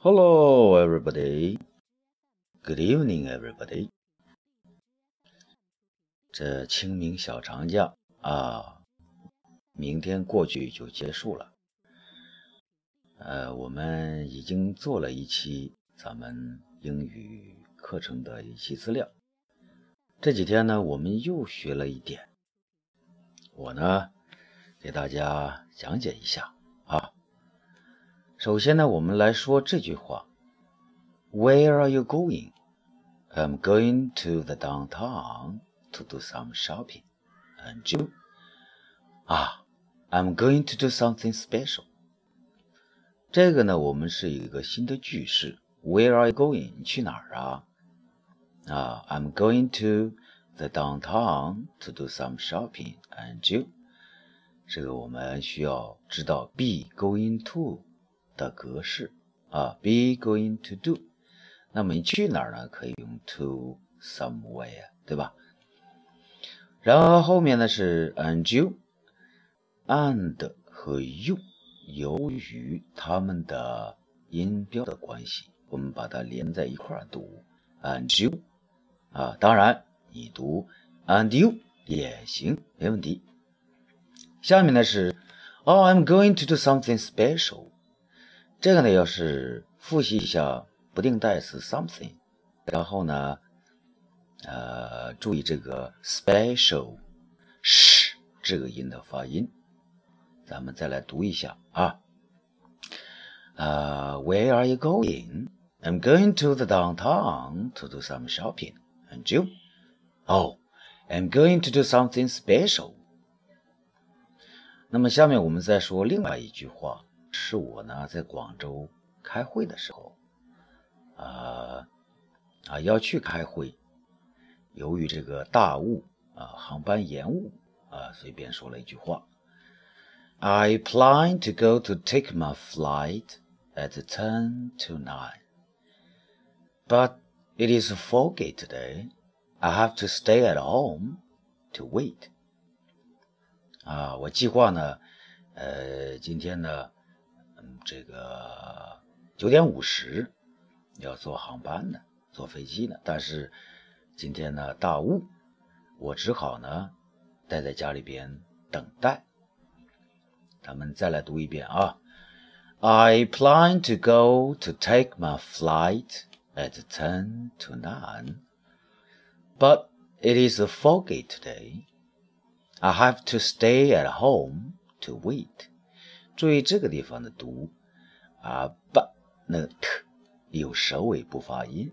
Hello, everybody. Good evening, everybody. 这清明小长假啊，明天过去就结束了。呃，我们已经做了一期咱们英语课程的一期资料。这几天呢，我们又学了一点。我呢，给大家讲解一下啊。首先呢，我们来说这句话：Where are you going? I'm going to the downtown to do some shopping. And you? 啊，I'm going to do something special. 这个呢，我们是一个新的句式。Where are you going? 你去哪儿啊？啊，I'm going to the downtown to do some shopping. And you? 这个我们需要知道 be going to。 的格式啊，be going to do。那么你去哪儿呢？可以用 to somewhere，对吧？然后后面呢是 and you，and 和 you，由于它们的音标的关系，我们把它连在一块儿读 and you 啊。当然你读 and you 也行，没问题。下面呢是，Oh, I'm going to do something special。这个呢，要是复习一下不定代词 something，然后呢，呃，注意这个 special sh 这个音的发音。咱们再来读一下啊，呃，Where are you going? I'm going to the downtown to do some shopping. And you? Oh, I'm going to do something special. 那么下面我们再说另外一句话。 是我呢，在广州开会的时候，啊啊要去开会，由于这个大雾啊，航班延误啊，随便说了一句话：I plan to go to take my flight at ten to nine, but it is foggy today. I have to stay at home to wait. 啊，我计划呢，呃，今天呢。 这个九点五十要坐航班呢，坐飞机呢。但是今天呢大雾，我只好呢待在家里边等待。咱们再来读一遍啊！I plan to go to take my flight at ten to nine, but it is foggy today. I have to stay at home to wait. 注意这个地方的读啊，but 那个 t 有首尾不发音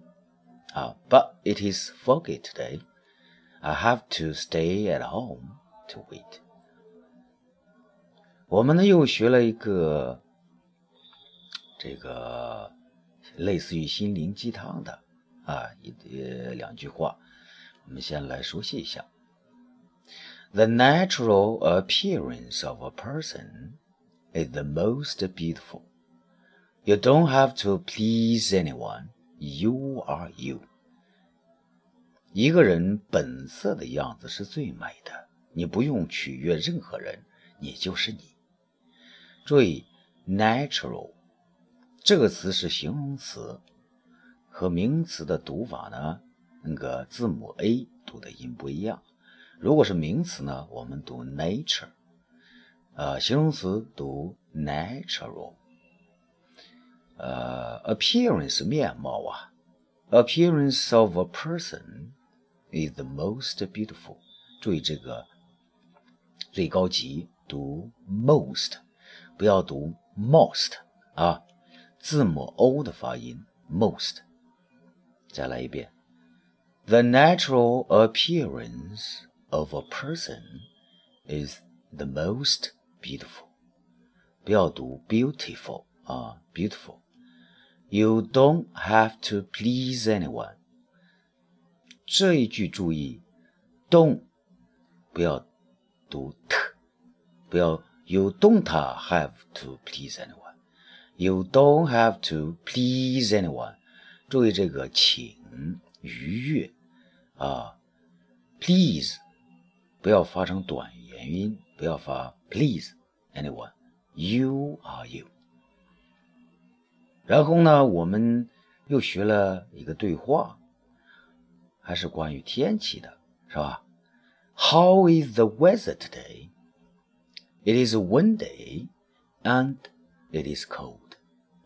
啊。But it is foggy today. I have to stay at home to wait. 我们呢又学了一个这个类似于心灵鸡汤的啊一两句话，我们先来熟悉一下。The natural appearance of a person is the most beautiful. You don't have to please anyone. You are you. 一个人本色的样子是最美的，你不用取悦任何人，你就是你。注意，natural 这个词是形容词，和名词的读法呢，那个字母 a 读的音不一样。如果是名词呢，我们读 nature。呃，形容词读 natural，呃，appearance 面貌啊，appearance of a person is the most beautiful。注意这个最高级读 most，不要读 most 啊，字母 o 的发音 most。再来一遍，the natural appearance of a person is the most beautiful，不要读 beautiful 啊，beautiful。You don't have to please anyone。这一句注意，don't 不要读 t，不要 you don't have to please anyone。You don't have to please anyone。注意这个请愉悦啊，please 不要发成短元音， 不要发 please。anyone. You are you. 然后呢，我们又学了一个对话，还是关于天气的，是吧？How is the weather today? It is windy and it is cold.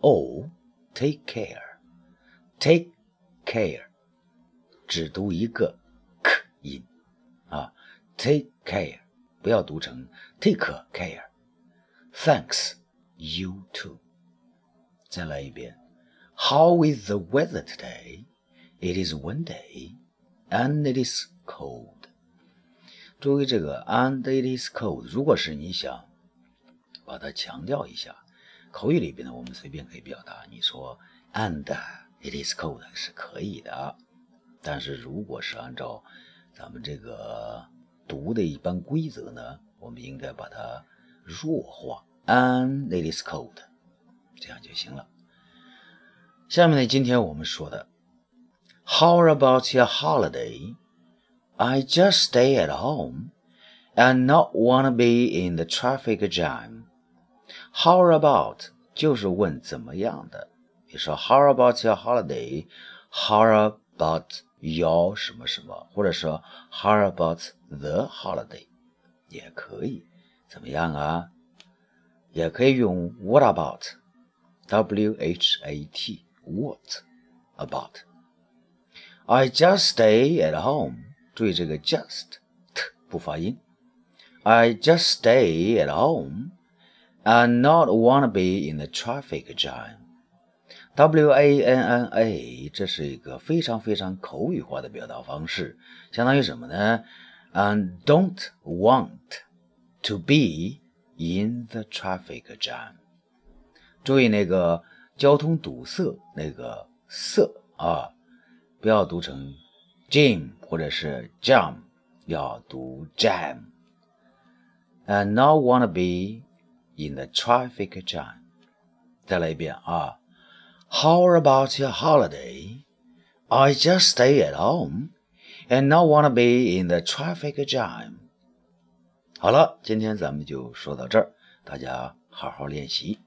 Oh, take care. Take care. 只读一个 k 音啊，take care， 不要读成 take care。Thanks, you too. 再来一遍。How is the weather today? It is windy and it is cold. 注意这个 and it is cold，如果是你想把它强调一下，口语里边呢，我们随便可以表达。你说 and it is cold 是可以的，但是如果是按照咱们这个读的一般规则呢，我们应该把它弱化。And it is cold，这样就行了。下面呢，今天我们说的，How about your holiday? I just stay at home and not wanna be in the traffic jam. How about 就是问怎么样的。比如说，How about your holiday? How about your 什么什么，或者说 How about the holiday 也可以。怎么样啊？也可以用 What about？W H A T What about? I just stay at home. 注意这个 just t 不发音。I just stay at home and not wanna be in the traffic jam. W A N N A 这是一个非常非常口语化的表达方式，相当于什么呢嗯，don't want to be in the traffic jam。注意那个交通堵塞那个塞啊，不要读成 jam 或者是 jam，要读 jam。And not wanna be in the traffic jam。再来一遍啊 ，How about your holiday? I just stay at home and not wanna be in the traffic jam。好了，今天咱们就说到这儿，大家好好练习。